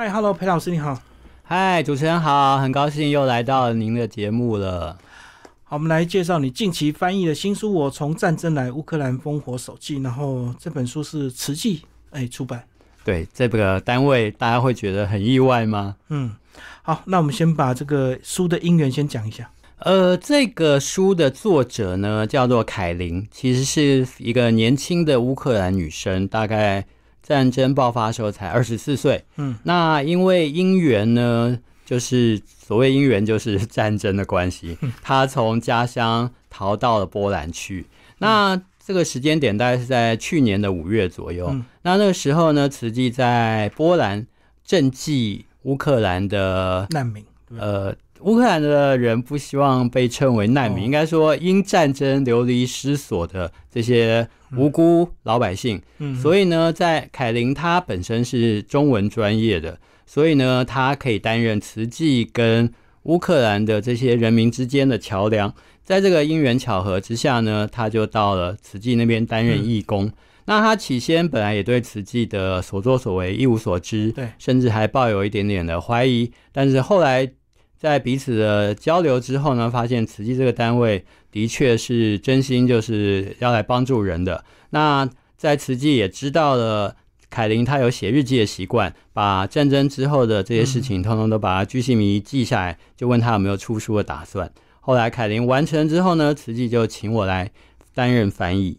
嗨，Hello，裴老师你好。嗨，主持人好，很高兴又来到您的节目了。好，我们来介绍你近期翻译的新书《我从战争来：乌克兰烽火手记》，然后这本书是慈济哎出版。对，这个单位大家会觉得很意外吗？嗯，好，那我们先把这个书的因缘先讲一下。呃，这个书的作者呢叫做凯琳，其实是一个年轻的乌克兰女生，大概战争爆发时候才二十四岁。嗯，那因为姻缘呢，就是所谓姻缘就是 战争的关系，他从家乡逃到了波兰去。那这个时间点大概是在去年的五月左右。那那个时候呢，慈济在波兰赈济乌克兰的难民。呃，乌克兰的人不希望被称为难民，应该说因战争流离失所的这些无辜老百姓。嗯，所以呢，在凯琳她本身是中文专业的，所以呢，她可以担任慈济跟乌克兰的这些人民之间的桥梁。在这个因缘巧合之下呢，他就到了慈济那边担任义工。那他起先本来也对慈济的所作所为一无所知，对，甚至还抱有一点点的怀疑。但是后来在彼此的交流之后呢，发现慈济这个单位的确是真心就是要来帮助人的。那在慈济也知道了凯琳她有写日记的习惯，把战争之后的这些事情通通都把它居心迷记下来，就问他有没有出书的打算。后来凯琳完成之后呢，慈济就请我来担任翻译，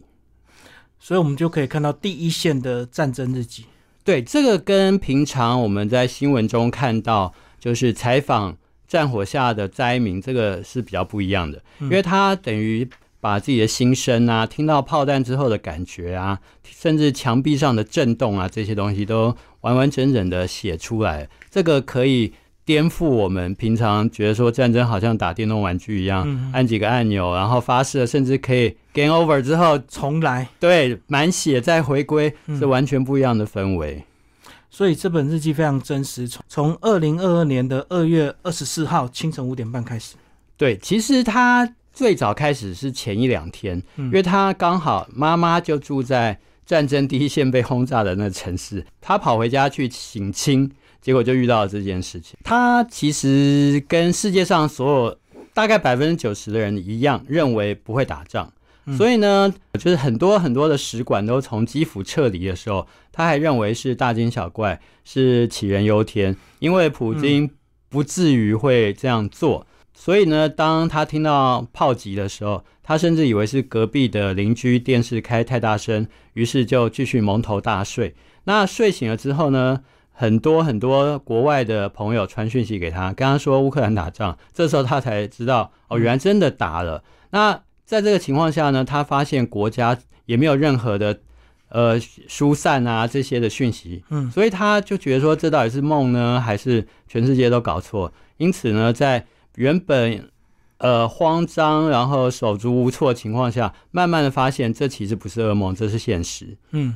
所以我们就可以看到第一线的战争日记。对，这个跟平常我们在新闻中看到，就是采访战火下的灾民，这个是比较不一样的，因为他等于把自己的心声啊，听到炮弹之后的感觉啊，甚至墙壁上的震动啊，这些东西都完完整整的写出来，这个可以。颠覆我们平常觉得说战争好像打电动玩具一样，按几个按钮然后发射，甚至可以 game over 之后重来，对，满血再回归，是完全不一样的氛围。所以这本日记非常真实，从从二零二二年的二月二十四号清晨五点半开始。对，其实他最早开始是前一两天，因为他刚好妈妈就住在战争第一线被轰炸的那城市，他跑回家去省亲。结果就遇到了这件事情。他其实跟世界上所有大概百分之九十的人一样，认为不会打仗。所以呢，就是很多很多的使馆都从基辅撤离的时候，他还认为是大惊小怪，是杞人忧天，因为普京不至于会这样做。所以呢，当他听到炮击的时候，他甚至以为是隔壁的邻居电视开太大声，于是就继续蒙头大睡。那睡醒了之后呢？很多很多国外的朋友传讯息给他，跟他说乌克兰打仗，这时候他才知道哦，原来真的打了。那在这个情况下呢，他发现国家也没有任何的呃疏散啊这些的讯息，嗯，所以他就觉得说这到底是梦呢，还是全世界都搞错？因此呢，在原本呃慌张然后手足无措的情况下，慢慢的发现这其实不是噩梦，这是现实，嗯。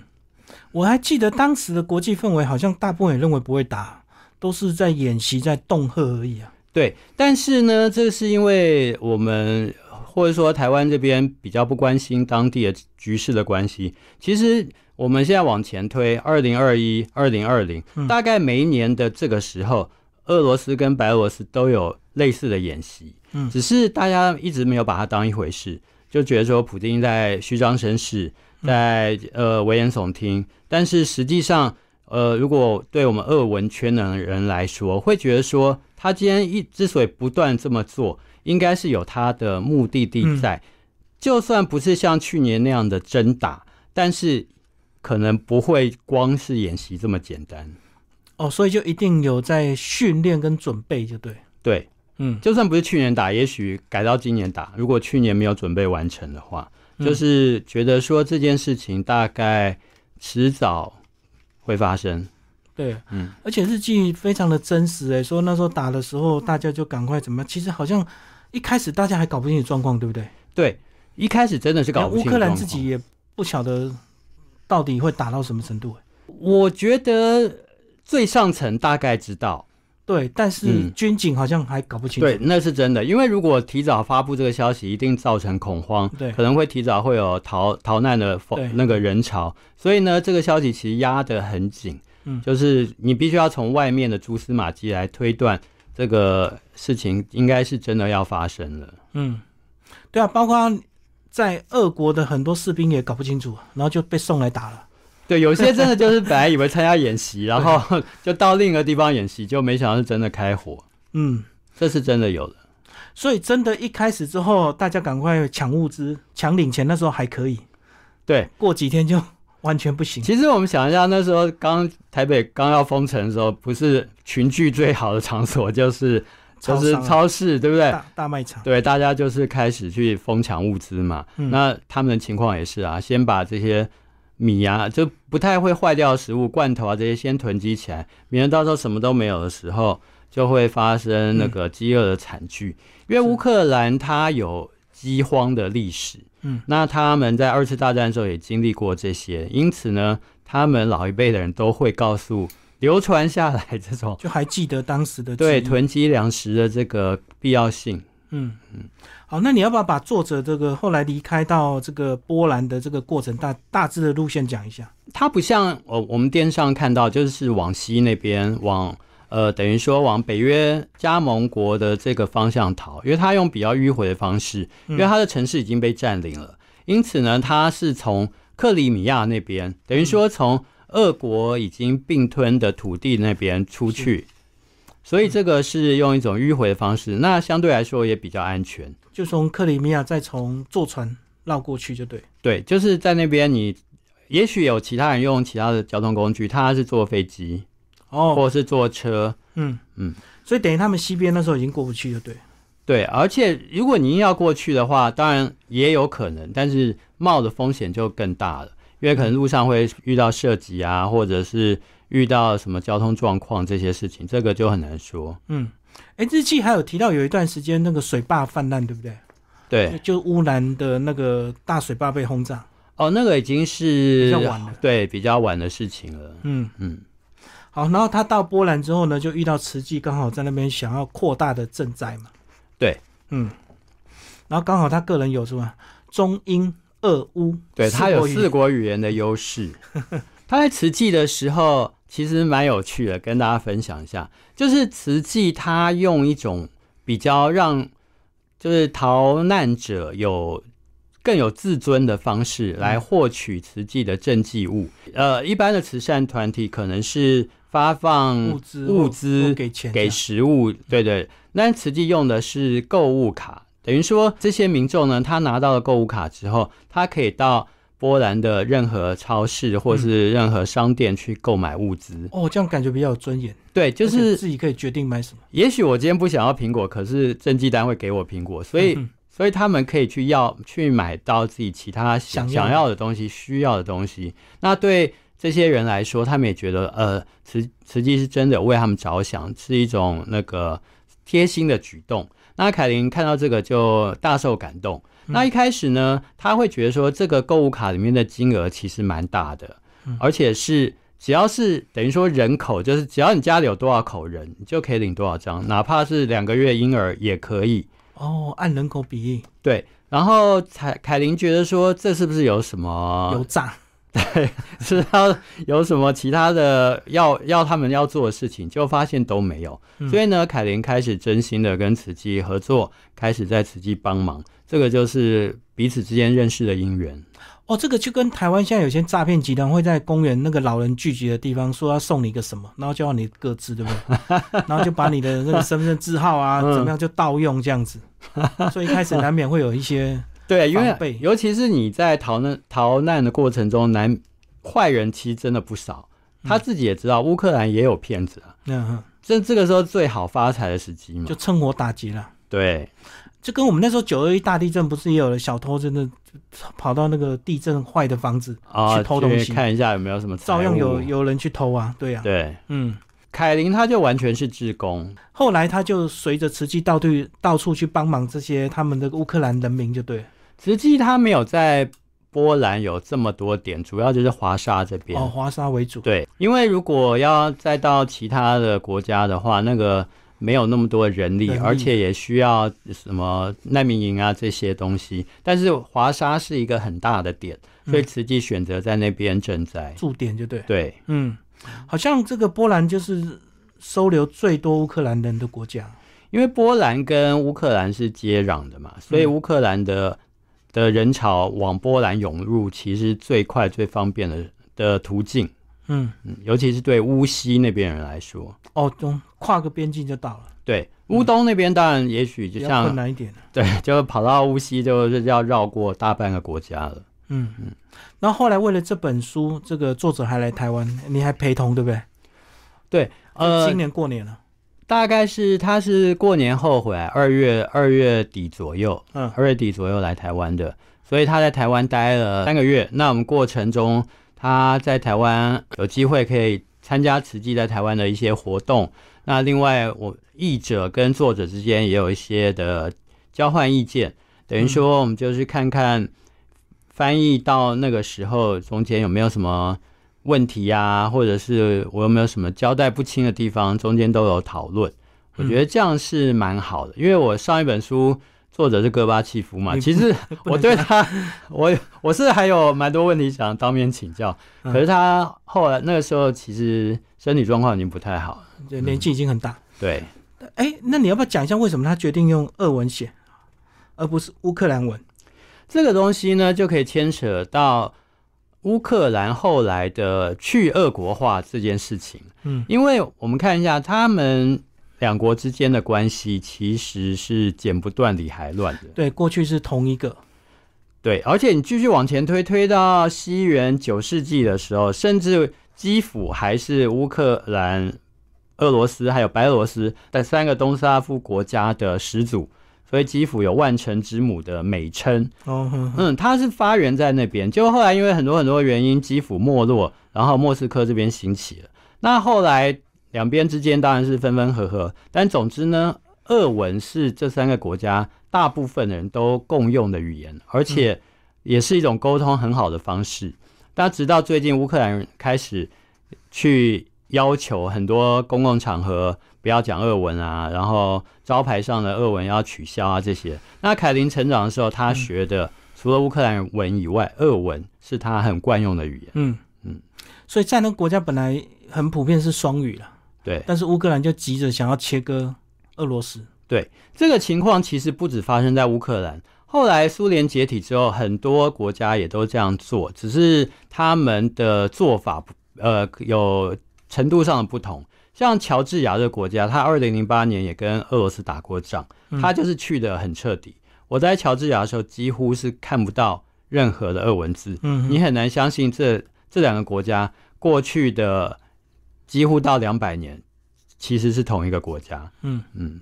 我还记得当时的国际氛围，好像大部分也认为不会打，都是在演习、在恫吓而已啊。对，但是呢，这是因为我们或者说台湾这边比较不关心当地的局势的关系。其实我们现在往前推，二零二一、二零二零，大概每一年的这个时候，俄罗斯跟白俄罗斯都有类似的演习，嗯，只是大家一直没有把它当一回事，就觉得说普京在虚张声势。在呃危言耸听，但是实际上，呃，如果对我们俄文圈的人来说，会觉得说他今天一之所以不断这么做，应该是有他的目的地在。就算不是像去年那样的真打，但是可能不会光是演习这么简单。哦，所以就一定有在训练跟准备，就对。对，嗯，就算不是去年打，也许改到今年打。如果去年没有准备完成的话。就是觉得说这件事情大概迟早会发生，对，嗯，而且日记非常的真实，哎，说那时候打的时候大家就赶快怎么样？其实好像一开始大家还搞不清楚状况，对不对？对，一开始真的是搞不清。乌克兰自己也不晓得到底会打到什么程度，我觉得最上层大概知道。对，但是军警好像还搞不清楚。对，那是真的，因为如果提早发布这个消息，一定造成恐慌，对，可能会提早会有逃逃难的那个人潮，所以呢，这个消息其实压得很紧。嗯就是你必须要从外面的蛛丝马迹来推断这个事情应该是真的要发生了。嗯，对啊，包括在俄国的很多士兵也搞不清楚，然后就被送来打了。对，有些真的就是本来以为参加演习，然后 就到另一个地方演习，就没想到是真的开火，嗯，这是真的有的。所以真的，一开始之后，大家赶快抢物资、抢领钱，那时候还可以，对，过几天就完全不行。其实我们想一下，那时候刚台北刚要封城的时候，不是群聚最好的场所就是就是超商啊超市，对不对？大大卖场，对，大家就是开始去疯抢物资嘛。嗯那他们的情况也是啊，先把这些米啊，就不太会坏掉的食物、罐头啊这些先囤积起来，免得到时候什么都没有的时候，就会发生那个饥饿的惨剧。因为乌克兰它有饥荒的历史，嗯，那他们在二次大战的时候也经历过这些，因此呢，他们老一辈的人都会告诉。流传下来这种就还记得当时的对囤积粮食的这个必要性，嗯嗯，好，那你要不要把作者这个后来离开到这个波兰的这个过程大大致的路线讲一下？它不像我我们电视上看到，就是往西那边往呃，等于说往北约加盟国的这个方向逃，因为他用比较迂回的方式，因为他的城市已经被占领了，因此呢，他是从克里米亚那边，等于说从俄国已经并吞的土地那边出去，所以这个是用一种迂回的方式，那相对来说也比较安全。就从克里米亚再从坐船绕过去就对。对，就是在那边你。也许有其他人用其他的交通工具，他是坐飞机，哦，或是坐车，嗯嗯，所以等于他们西边那时候已经过不去，就对。对，而且如果您要过去的话，当然也有可能，但是冒的风险就更大了，因为可能路上会遇到涉及啊，或者是遇到什么交通状况这些事情，这个就很难说。嗯，哎，日记还有提到有一段时间那个水坝泛滥，对不对？对，就乌兰的那个大水坝被轰炸。哦，那个已经是比较晚了，对，比较晚的事情了。嗯嗯，好，然后他到波兰之后呢，就遇到慈济刚好在那边想要扩大的赈灾嘛。对，嗯，然后刚好他个人有什么中英俄乌，对他有四国语言的优势。他在慈济的时候其实蛮有趣的，跟大家分享一下，就是慈济他用一种比较让就是逃难者有。更有自尊的方式来获取慈济的赈济物。呃，一般的慈善团体可能是发放物资、物资给钱、给食物，对对。那慈济用的是购物卡，等于说这些民众呢，他拿到了购物卡之后，他可以到波兰的任何超市或是任何商店去购买物资。哦，这样感觉比较有尊严。对，就是自己可以决定买什么。也许我今天不想要苹果，可是赈济单会给我苹果，所以。嗯所以他们可以去要去买到自己其他想想要的东西、需要的东西。那对这些人来说，他们也觉得，呃，慈慈济是真的为他们着想，是一种那个贴心的举动。那凯琳看到这个就大受感动。嗯那一开始呢，他会觉得说，这个购物卡里面的金额其实蛮大的，嗯而且是只要是等于说人口，就是只要你家里有多少口人，你就可以领多少张，哪怕是两个月婴儿也可以。哦，按人口比例对，然后凯凯琳觉得说，这是不是有什么有诈？对，是要有什么其他的要 要他们要做的事情，就发现都没有。嗯所以呢，凯琳开始真心的跟慈济合作，开始在慈济帮忙，这个就是彼此之间认识的因缘。哦，这个就跟台湾现在有些诈骗集团会在公园那个老人聚集的地方说要送你一个什么，然后就要你各自，对不对？然后就把你的那个身份证字号啊，嗯怎么样就盗用这样子，所以一开始难免会有一些对，因为尤其是你在逃难逃难的过程中，难坏人其实真的不少。他自己也知道，乌克兰也有骗子啊，嗯哼，这这个时候最好发财的时机嘛就。趁火打劫了。对，就跟我们那时候九二一大地震，不是也有了小偷真的跑到那个地震坏的房子啊，去偷东西，看一下有没有什么，照样有有人去偷啊，对呀、啊，对。嗯。凯琳他就完全是志工，后来他就随着慈济到处到处去帮忙这些他们的乌克兰人民，就对了。实际他没有在波兰有这么多点，主要就是华沙这边。哦，华沙为主。对，因为如果要再到其他的国家的话，那个没有那么多人力，人力而且也需要什么难民营啊这些东西。但是华沙是一个很大的点，所以慈济选择在那边赈灾。驻点就对。对，嗯，好像这个波兰就是收留最多乌克兰人的国家。因为波兰跟乌克兰是接壤的嘛，所以乌克兰的的人潮往波兰涌入，其实最快最方便的的途径。嗯嗯，尤其是对乌西那边人来说，哦，东跨个边境就到了，对乌东那边当然也许就像困难一点。对，就跑到乌西就是要绕过大半个国家了。嗯嗯。然后后来为了这本书，这个作者还来台湾，你还陪同，对不对？对，呃今，年过年了，大概是他是过年后回来，二月二月底左右，嗯二月底左右来台湾的，所以他在台湾待了三个月。那我们过程中，他在台湾有机会可以参加慈济在台湾的一些活动。那另外，我译者跟作者之间也有一些的交换意见，等于说我们就是看看翻译到那个时候中间有没有什么问题呀、或者是我有没有什么交代不清的地方，中间都有讨论。我觉得这样是蛮好的，因为我上一本书作者是戈巴契夫嘛，其实 我对他，我我是还有蛮多问题想当面请教，嗯可是他后来那个时候其实身体状况已经不太好了，对年纪已经很大。对。哎，那你要不要讲一下为什么他决定用俄文写，而不是乌克兰文？这个东西呢，就可以牵扯到乌克兰后来的去俄国化这件事情。嗯因为我们看一下他们两国之间的关系，其实是剪不断理还乱的。对，过去是同一个。对，而且你继续往前推，推到西元九世纪的时候，甚至基辅还是乌克兰、俄罗斯还有白俄罗斯的三个东斯拉夫国家的始祖，所以基辅有万城之母的美称。嗯，它是发源在那边，就后来因为很多很多原因，基辅没落，然后莫斯科这边兴起了。那后来两边之间当然是分分合合，但总之呢，俄文是这三个国家大部分人都共用的语言，而且也是一种沟通很好的方式。但直到最近，乌克兰人开始去要求很多公共场合不要讲俄文啊，然后招牌上的俄文要取消啊这些。那凯琳成长的时候，他学的、除了乌克兰文以外，俄文是他很惯用的语言。嗯嗯，所以在那个国家本来很普遍是双语了，对但是乌克兰就急着想要切割俄罗斯。对，这个情况其实不止发生在乌克兰。后来苏联解体之后，很多国家也都这样做，只是他们的做法不呃有程度上的不同。像乔治亚这个国家，他二零零八年也跟俄罗斯打过仗，嗯他就是去的很彻底。我在乔治亚的时候，几乎是看不到任何的俄文字，嗯，你很难相信这这两个国家过去的几乎到两百年，其实是同一个国家。嗯，嗯，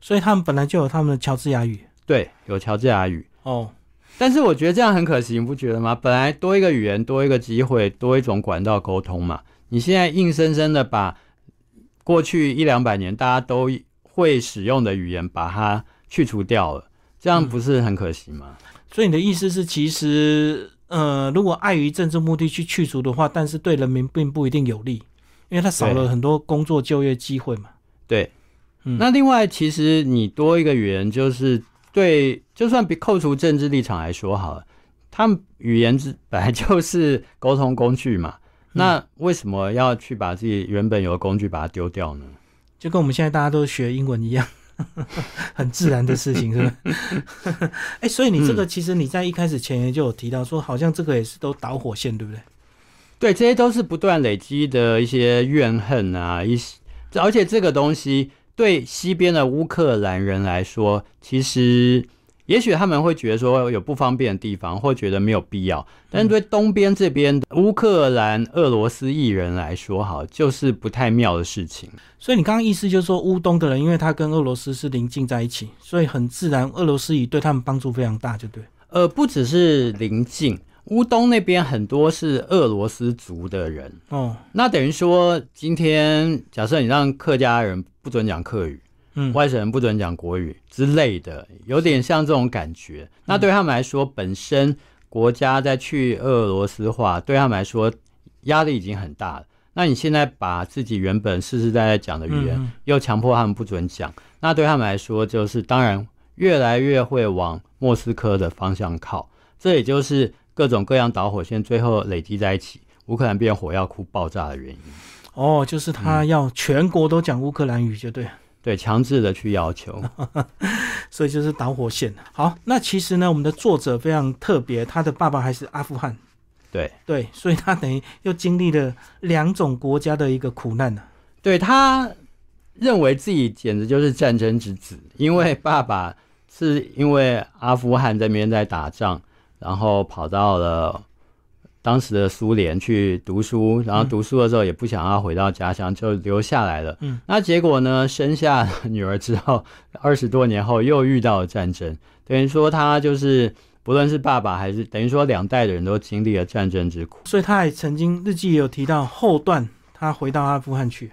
所以他们本来就有他们的乔治亚语。对，有乔治亚语。哦，但是我觉得这样很可惜，你不觉得吗？本来多一个语言，多一个机会，多一种管道沟通嘛。你现在硬生生的把过去一两百年大家都会使用的语言把它去除掉了，这样不是很可惜吗？所以你的意思是，其实呃，如果碍于政治目的去去除的话，但是对人民并不一定有利，因为它少了很多工作就业机会嘛。对，嗯那另外其实你多一个语言，就是对，就算比扣除政治立场来说好了，他们语言之本来就是沟通工具嘛。那为什么要去把自己原本有的工具把它丢掉呢？就跟我们现在大家都学英文一样，很自然的事情，是不是？哎、所以你这个其实你在一开始前言就有提到说，好像这个也是都导火线，对不对？对，这些都是不断累积的一些怨恨啊，一些，而且这个东西对西边的乌克兰人来说，其实也许他们会觉得说有不方便的地方，或觉得没有必要，但是对东边这边的乌克兰、俄罗斯裔人来说，好，就是不太妙的事情。所以你刚刚意思就是说，乌东的人因为他跟俄罗斯是邻近在一起，所以很自然，俄罗斯语对他们帮助非常大，就对。呃，不只是邻近，乌东那边很多是俄罗斯族的人，哦，那等于说，今天假设你让客家人不准讲客语，嗯，外省人不准讲国语之类的，有点像这种感觉。那对他们来说，本身国家在去俄罗斯化，对他们来说压力已经很大了。那你现在把自己原本世世代代讲的语言，嗯又强迫他们不准讲，那对他们来说，就是当然越来越会往莫斯科的方向靠。这也就是各种各样导火线最后累积在一起。乌克兰变火药库爆炸的原因。哦，就是他要全国都讲乌克兰语，就对。对，强制的去要求，所以就是导火线。好，那其实呢，我们的作者非常特别，他的爸爸还是阿富汗。对对，所以他等于又经历了两种国家的一个苦难呢。对他认为自己简直就是战争之子，因为爸爸是因为阿富汗这边在打仗，然后跑到了。当时的苏联去读书，然后读书的时候也不想要回到家乡，就留下来了。嗯，那结果呢？生下女儿之后，二十多年后又遇到了战争，等于说他就是不论是爸爸还是等于说两代的人都经历了战争之苦。所以他还曾经日记有提到后段，他回到阿富汗去。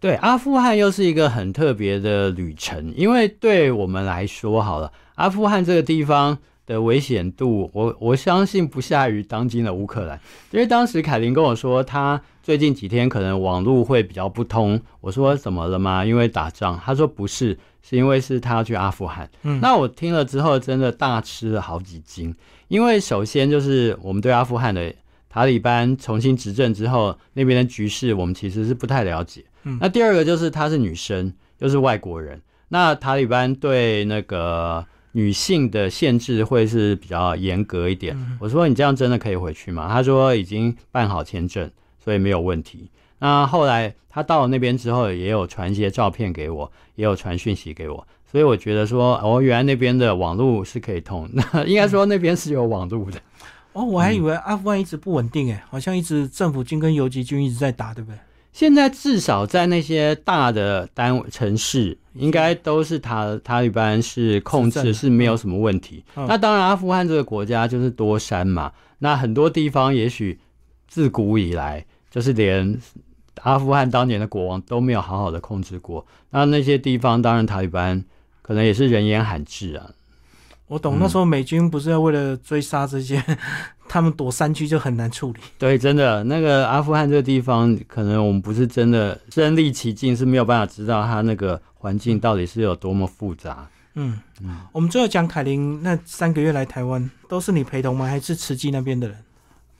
对，阿富汗又是一个很特别的旅程，因为对我们来说，好了，阿富汗这个地方。的危险度，我我相信不下于当今的乌克兰，因为当时凯琳跟我说，他最近几天可能网络会比较不通。我说怎么了吗？因为打仗。他说不是，是因为是他要去阿富汗。嗯，那我听了之后真的大吃了好几惊，因为首先就是我们对阿富汗的塔利班重新执政之后那边的局势，我们其实是不太了解。嗯，那第二个就是她是女生，又是外国人，那塔利班对那个。女性的限制会是比较严格一点。我说你这样真的可以回去吗？他说已经办好签证，所以没有问题。那后来他到了那边之后，也有传一些照片给我，也有传讯息给我。所以我觉得说，哦，原来那边的网络是可以通，那应该说那边是有网络的。哦，我还以为阿富汗一直不稳定，诶，好像一直政府军跟游击军一直在打，对不对？现在至少在那些大的单位城市，应该都是塔塔利班是控制，是没有什么问题。那当然，阿富汗这个国家就是多山嘛，那很多地方也许自古以来就是连阿富汗当年的国王都没有好好的控制过。那那些地方，当然塔利班可能也是人烟罕至啊。我懂，那时候美军不是要为了追杀这些，他们躲山区就很难处理。对，真的，那个阿富汗这个地方，可能我们不是真的身历其境，是没有办法知道它那个环境到底是有多么复杂。嗯嗯，我们最后讲凯琳那三个月来台湾，都是你陪同吗？还是慈济那边的人？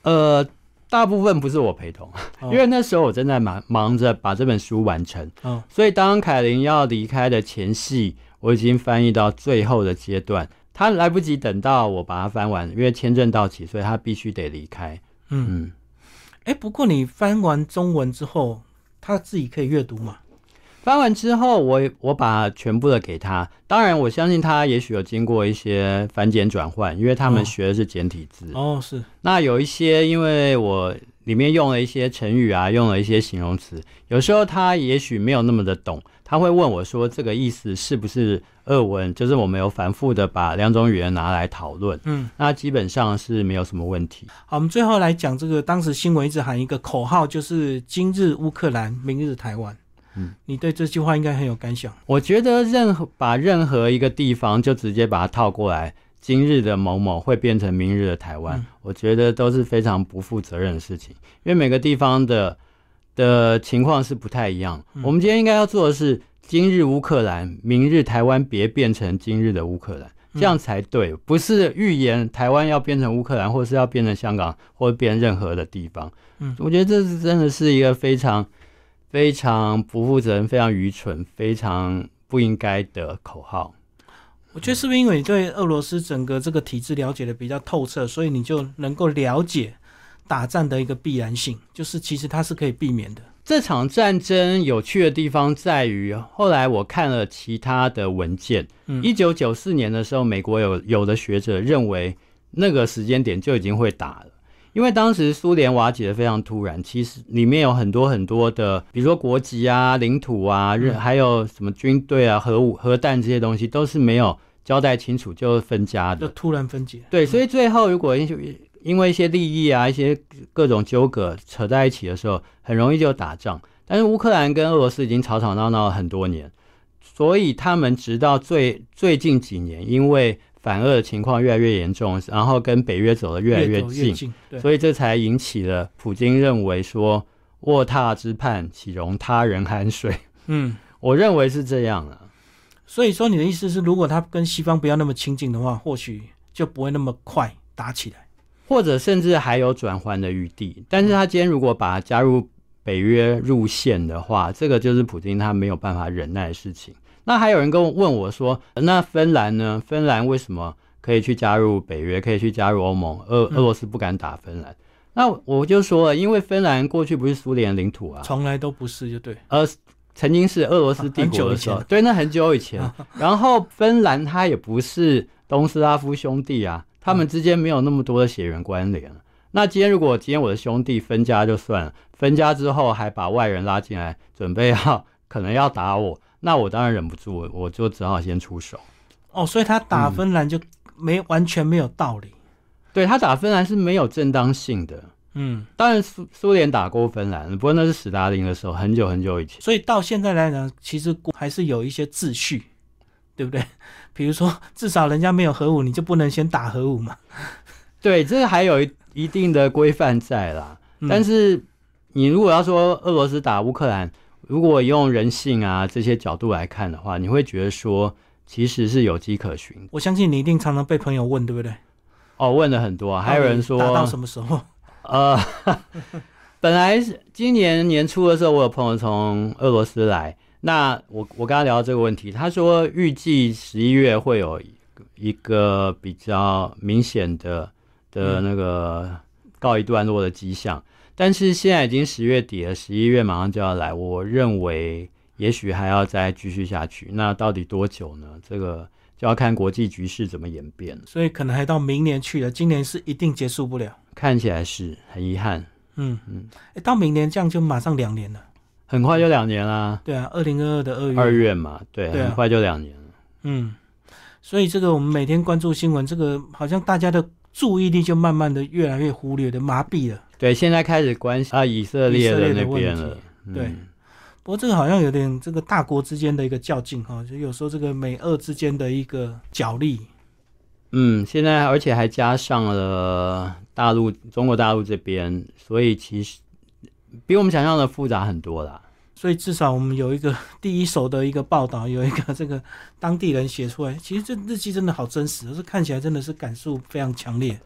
呃，大部分不是我陪同，因为那时候我正在忙忙着把这本书完成。哦，所以当凯琳要离开的前夕，我已经翻译到最后的阶段。他来不及等到我把它翻完，因为签证到期，所以他必须得离开。嗯嗯，哎，不过你翻完中文之后，他自己可以阅读吗？翻完之后，我我把全部的给他。当然，我相信他也许有经过一些繁简转换，因为他们学的是简体字。哦，是。那有一些，因为我里面用了一些成语啊，用了一些形容词，有时候他也许没有那么的懂。他会问我说：“这个意思是不是俄文？”就是我们有反复的把两种语言拿来讨论，嗯，那基本上是没有什么问题。好，我们最后来讲这个，当时新闻一直喊一个口号，就是“今日乌克兰，明日台湾”。嗯，你对这句话应该很有感想。我觉得任何把任何一个地方就直接把它套过来，“今日的某某会变成明日的台湾”，我觉得都是非常不负责任的事情，因为每个地方的。的情况是不太一样。我们今天应该要做的是，今日乌克兰，明日台湾，别变成今日的乌克兰，这样才对。不是预言台湾要变成乌克兰，或是要变成香港，或变任何的地方。嗯，我觉得这是真的是一个非常非常不负责任、非常愚蠢、非常不应该的口号。我觉得是不是因为你对俄罗斯整个这个体制了解的比较透彻，所以你就能够了解？打战的一个必然性，就是其实它是可以避免的。这场战争有趣的地方在于，后来我看了其他的文件，一九九四年的时候，美国有有的学者认为那个时间点就已经会打了，因为当时苏联瓦解的非常突然，其实里面有很多很多的，比如说国籍啊、领土啊，还有什么军队啊、核武、核弹这些东西，都是没有交代清楚就分家的，就突然分解。对，所以最后如果因为一些利益啊，一些各种纠葛扯在一起的时候，很容易就打仗。但是乌克兰跟俄罗斯已经吵吵闹闹了很多年，所以他们直到最最近几年，因为反俄的情况越来越严重，然后跟北约走得越来越近，所以这才引起了普京认为说卧榻之畔岂容他人酣睡。嗯，我认为是这样啊。所以说你的意思是，如果他跟西方不要那么亲近的话，或许就不会那么快打起来。或者甚至还有转换的余地。但是他今天如果把加入北约入线的话，这个就是普京他没有办法忍耐的事情。那还有人跟我问我说，那芬兰呢？芬兰为什么可以去加入北约，可以去加入欧盟？俄俄罗斯不敢打芬兰？那我就说了，因为芬兰过去不是苏联领土啊，从来都不是，就对。呃，曾经是俄罗斯帝国的时候，对，那很久以前。然后芬兰它也不是东斯拉夫兄弟啊，他们之间没有那么多的血缘关联。那今天如果今天我的兄弟分家就算了，分家之后还把外人拉进来，准备要 可能要打我，那我当然忍不住，我就只好先出手。哦，所以他打芬兰就没完全没有道理。对他打芬兰是没有正当性的。嗯，当然苏苏联打过芬兰，不过那是史达林的时候，很久很久以前。所以到现在来讲，其实还是有一些秩序，对不对？比如说，至少人家没有核武，你就不能先打核武嘛。对，这还有一定的规范在啦。但是你如果要说俄罗斯打乌克兰，如果用人性啊这些角度来看的话，你会觉得说其实是有迹可循。我相信你一定常常被朋友问，对不对？哦，问了很多，还有人说打到什么时候？呃，本来今年年初的时候，我有朋友从俄罗斯来，那我我跟他聊到这个问题，他说预计十一月会有一个比较明显的的那个告一段落的迹象，但是现在已经十月底了，十一月马上就要来，我认为也许还要再继续下去，那到底多久呢？这个就要看国际局势怎么演变，所以可能还到明年去了，今年是一定结束不了。看起来是很遗憾，嗯。嗯，哎，到明年这样就马上两年了，很快就两年啦。对啊，二零二二的二月二月嘛，对，很快就两年了。嗯，所以这个我们每天关注新闻，这个好像大家的注意力就慢慢的越来越忽略的麻痹了。对，现在开始关心啊以色列的那边了。对，不过这个好像有点这个大国之间的一个较劲哈，就有时候这个美俄之间的一个角力。嗯，现在而且还加上了大陆、中国大陆这边，所以其实比我们想象的复杂很多啦。所以至少我们有一个 第一手的一个报道，有一个这个当地人写出来，其实这日记真的好真实，是看起来真的是感受非常强烈。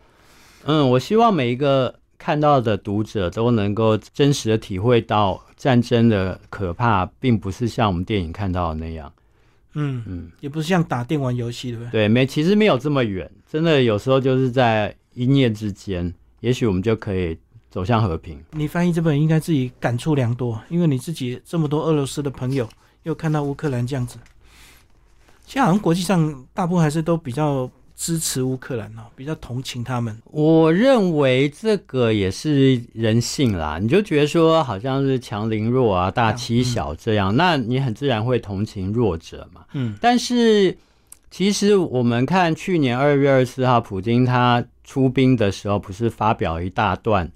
嗯，我希望每一个看到的读者都能够真实的体会到战争的可怕，并不是像我们电影看到的那样。嗯嗯，也不是像打电玩游戏，对不对？对，没，其实没有这么远，真的有时候就是在一念之间，也许我们就可以走向和平。你翻译这本应该自己感触良多，因为你自己这么多俄罗斯的朋友，又看到乌克兰这样子，现在好像国际上大部分还是都比较。支持乌克兰哦，比较同情他们。我认为这个也是人性啦，你就觉得说好像是强凌弱啊，大欺小这样，那你很自然会同情弱者嘛。嗯，但是其实我们看去年二月二十四号，普京他出兵的时候，不是发表一大段、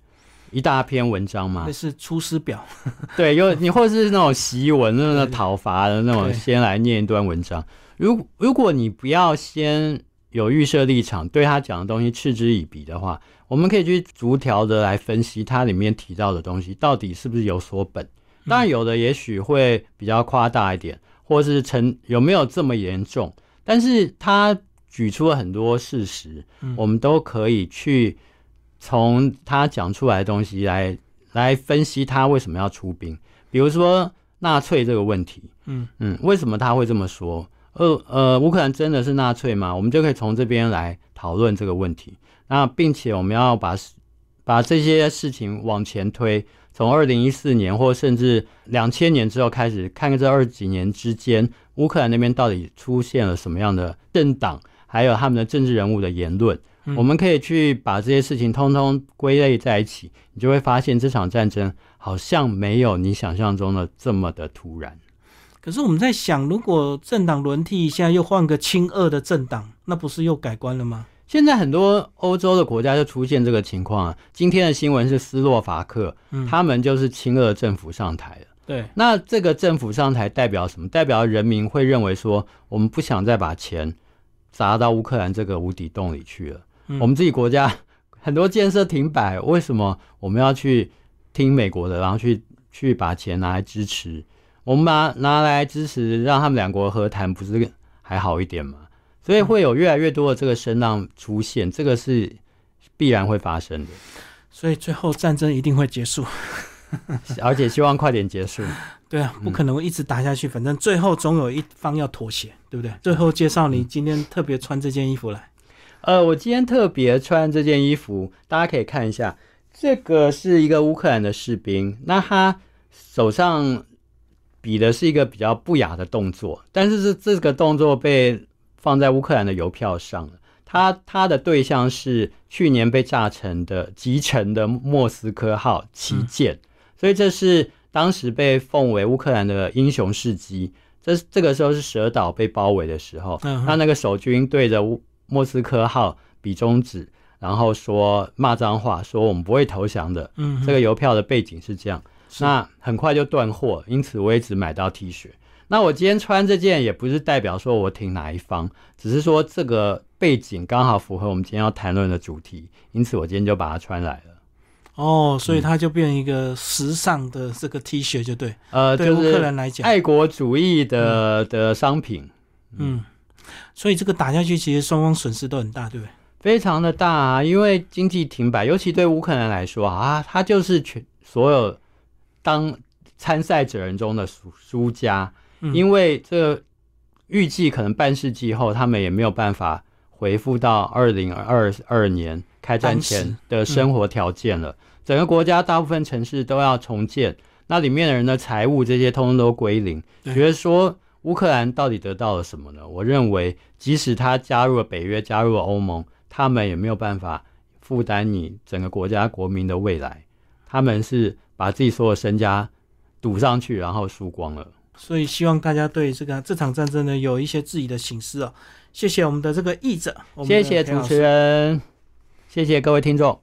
一大篇文章嘛？那是出师表。对，又你或者是那种檄文，那种讨伐的那种，先来念一段文章。如如果你不要先。有预设立场，对他讲的东西嗤之以鼻的话，我们可以去逐条的来分析他里面提到的东西到底是不是有所本。当然，有的也许会比较夸大一点，或是成有没有这么严重。但是他举出了很多事实，我们都可以去从他讲出来的东西来来分析他为什么要出兵。比如说纳粹这个问题，嗯嗯，为什么他会这么说？呃呃，乌克兰真的是纳粹吗？我们就可以从这边来讨论这个问题。那并且我们要把把这些事情往前推，从二零一四年或甚至两千年之后开始，看看这二十几年之间，乌克兰那边到底出现了什么样的政党，还有他们的政治人物的言论。我们可以去把这些事情通通归类在一起，你就会发现这场战争好像没有你想象中的这么的突然。可是我们在想，如果政党轮替一下，又换个亲俄的政党，那不是又改观了吗？现在很多欧洲的国家就出现这个情况啊。今天的新闻是斯洛伐克，他们就是亲俄政府上台了。对，那这个政府上台代表什么？代表人民会认为说，我们不想再把钱砸到乌克兰这个无底洞里去了。我们自己国家 很多建设停摆，为什么我们要去听美国的，然后去去把钱拿来支持？我们把拿来支持，让他们两国和谈，不是还好一点吗？所以会有越来越多的这个声浪出现，这个是必然会发生的。所以最后战争一定会结束，而且希望快点结束。对啊，不可能一直打下去，反正最后总有一方要妥协，对不对？最后介绍你今天特别穿这件衣服来。呃，我今天特别穿这件衣服，大家可以看一下，这个是一个乌克兰的士兵，那他手上比的是一个比较不雅的动作，但是这这个动作被放在乌克兰的邮票上了。他他的对象是去年被炸沉的击沉的莫斯科号旗舰，所以这是当时被奉为乌克兰的英雄事迹。这这个时候是蛇岛被包围的时候，那那个守军对着莫斯科号比中指，然后说骂脏话，说我们不会投降的。嗯，这个邮票的背景是这样，那很快就断货，因此我也只买到 T 恤。那我今天穿这件也不是代表说我挺哪一方，只是说这个背景刚好符合我们今天要谈论的主题，因此我今天就把它穿来了。哦，所以它就变成一个时尚的这个 T 恤，就对。呃，对乌克兰来讲，爱国主义的的商品。嗯，所以这个打下去，其实双方损失都很大，对不对？非常的大啊，因为经济停摆，尤其对乌克兰来说啊，他就是全所有当参赛者人中的输输家。因为这预计可能半世纪后，他们也没有办法回复到二零二二年开战前的生活条件了。整个国家大部分城市都要重建，那里面的人的财务这些通通都归零。觉得说乌克兰到底得到了什么呢？我认为，即使他加入了北约，加入了欧盟，他们也没有办法负担你整个国家国民的未来。他们是把自己所有身家赌上去，然后输光了。所以希望大家对这个这场战争呢有一些自己的醒思哦。谢谢我们的这个译者，谢谢主持人，谢谢各位听众。